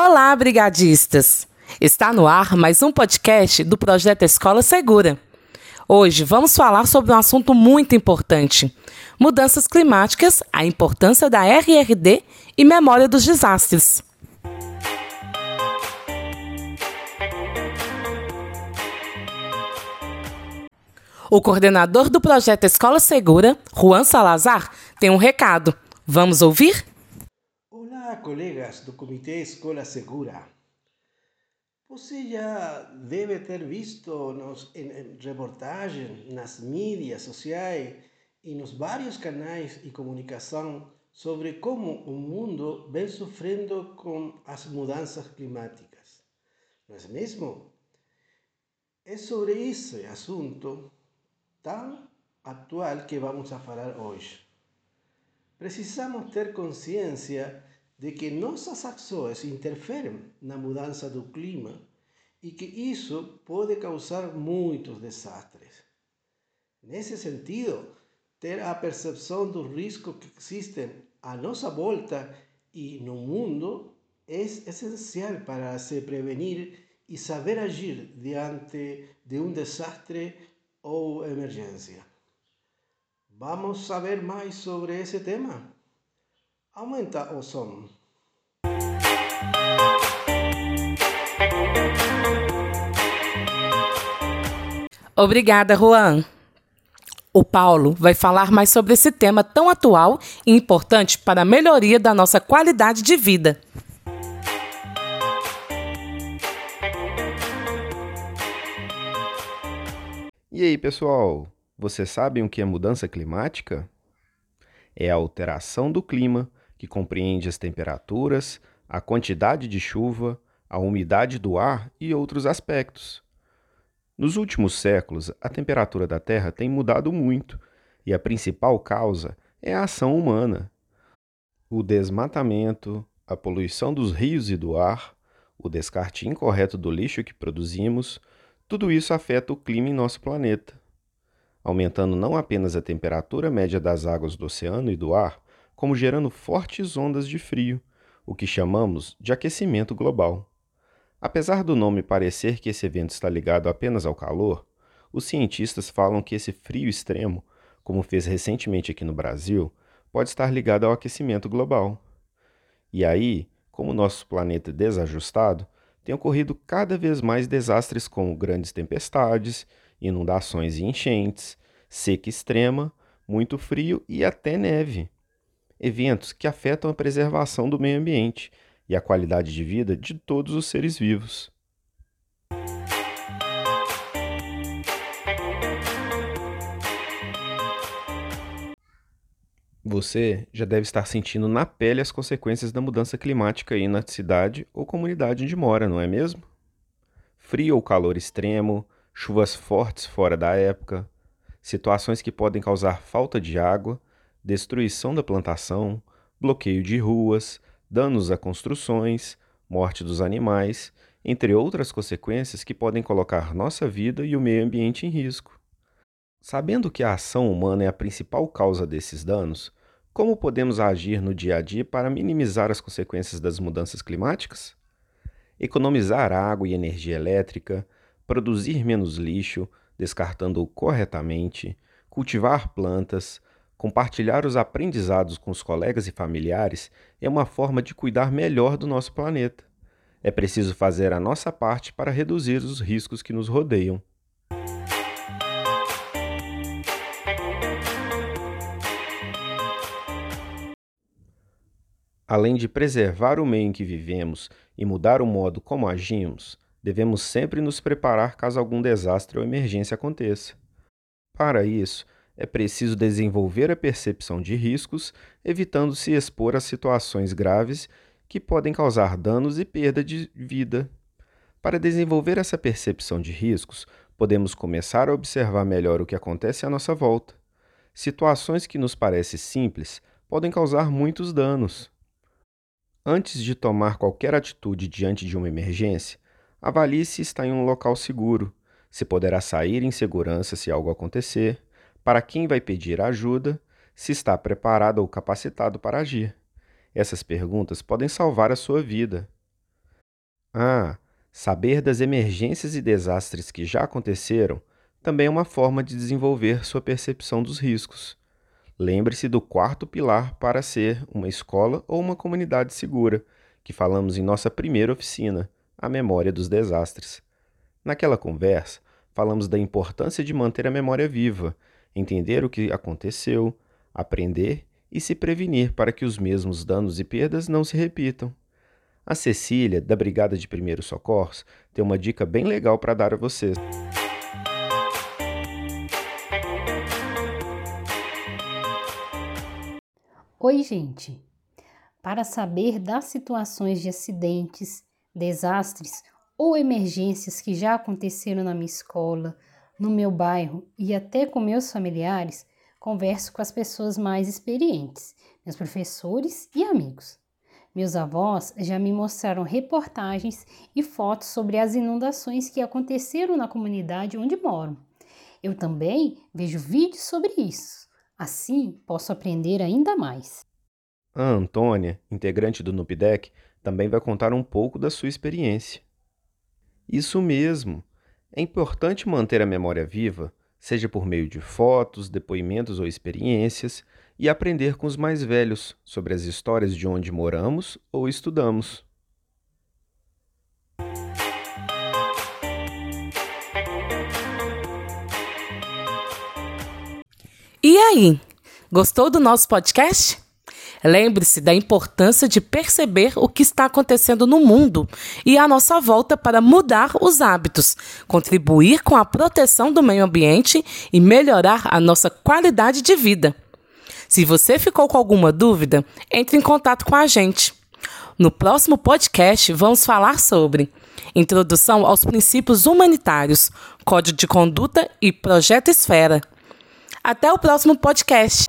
Olá, brigadistas! Está no ar mais um podcast do projeto Escola Segura. Hoje vamos falar sobre um assunto muito importante: mudanças climáticas, a importância da RRD e memória dos desastres. O coordenador do projeto Escola Segura, Juan Salazar, tem um recado. Vamos ouvir? Colegas do Comitê Escola Segura. Você já deve ter visto nos, em, em reportagens nas mídias sociais e nos vários canais de comunicação sobre como o mundo vem sofrendo com as mudanças climáticas. Não é mesmo? É sobre esse assunto tão atual que vamos a falar hoje. Precisamos ter consciência de que nossas ações interferem na mudança do clima e que isso pode causar muitos desastres. Nesse sentido, ter a percepção dos riscos que existem à nossa volta e no mundo é essencial para se prevenir e saber agir diante de um desastre ou emergência. Vamos saber mais sobre esse tema? Aumenta o som. Obrigada, Juan. O Paulo vai falar mais sobre esse tema tão atual e importante para a melhoria da nossa qualidade de vida. E aí, pessoal? Vocês sabem o que é mudança climática? É a alteração do clima que compreende as temperaturas, a quantidade de chuva, a umidade do ar e outros aspectos. Nos últimos séculos, a temperatura da Terra tem mudado muito e a principal causa é a ação humana. O desmatamento, a poluição dos rios e do ar, o descarte incorreto do lixo que produzimos, tudo isso afeta o clima em nosso planeta, aumentando não apenas a temperatura média das águas do oceano e do ar, como gerando fortes ondas de frio, o que chamamos de aquecimento global. Apesar do nome parecer que esse evento está ligado apenas ao calor, os cientistas falam que esse frio extremo, como fez recentemente aqui no Brasil, pode estar ligado ao aquecimento global. E aí, como nosso planeta é desajustado, tem ocorrido cada vez mais desastres como grandes tempestades, inundações e enchentes, seca extrema, muito frio e até neve eventos que afetam a preservação do meio ambiente e a qualidade de vida de todos os seres vivos. Você já deve estar sentindo na pele as consequências da mudança climática aí na cidade ou comunidade onde mora, não é mesmo? Frio ou calor extremo, chuvas fortes fora da época, situações que podem causar falta de água destruição da plantação, bloqueio de ruas, danos a construções, morte dos animais, entre outras consequências que podem colocar nossa vida e o meio ambiente em risco. Sabendo que a ação humana é a principal causa desses danos, como podemos agir no dia a dia para minimizar as consequências das mudanças climáticas? Economizar água e energia elétrica, produzir menos lixo, descartando-o corretamente, cultivar plantas, Compartilhar os aprendizados com os colegas e familiares é uma forma de cuidar melhor do nosso planeta. É preciso fazer a nossa parte para reduzir os riscos que nos rodeiam. Além de preservar o meio em que vivemos e mudar o modo como agimos, devemos sempre nos preparar caso algum desastre ou emergência aconteça. Para isso, é preciso desenvolver a percepção de riscos, evitando se expor a situações graves que podem causar danos e perda de vida. Para desenvolver essa percepção de riscos, podemos começar a observar melhor o que acontece à nossa volta. Situações que nos parecem simples podem causar muitos danos. Antes de tomar qualquer atitude diante de uma emergência, avalie se está em um local seguro, se poderá sair em segurança se algo acontecer para quem vai pedir ajuda, se está preparado ou capacitado para agir. Essas perguntas podem salvar a sua vida. Ah, saber das emergências e desastres que já aconteceram também é uma forma de desenvolver sua percepção dos riscos. Lembre-se do quarto pilar para ser uma escola ou uma comunidade segura, que falamos em nossa primeira oficina, a memória dos desastres. Naquela conversa, falamos da importância de manter a memória viva, entender o que aconteceu, aprender e se prevenir para que os mesmos danos e perdas não se repitam. A Cecília, da Brigada de Primeiros Socorros, tem uma dica bem legal para dar a vocês. Oi, gente! Para saber das situações de acidentes, desastres ou emergências que já aconteceram na minha escola, no meu bairro e até com meus familiares, converso com as pessoas mais experientes, meus professores e amigos. Meus avós já me mostraram reportagens e fotos sobre as inundações que aconteceram na comunidade onde moro. Eu também vejo vídeos sobre isso. Assim, posso aprender ainda mais. A Antônia, integrante do NUPDEC, também vai contar um pouco da sua experiência. Isso mesmo! É importante manter a memória viva, seja por meio de fotos, depoimentos ou experiências, e aprender com os mais velhos sobre as histórias de onde moramos ou estudamos. E aí, gostou do nosso podcast? Lembre-se da importância de perceber o que está acontecendo no mundo e à nossa volta para mudar os hábitos, contribuir com a proteção do meio ambiente e melhorar a nossa qualidade de vida. Se você ficou com alguma dúvida, entre em contato com a gente. No próximo podcast, vamos falar sobre Introdução aos princípios humanitários, Código de Conduta e Projeto Esfera. Até o próximo podcast.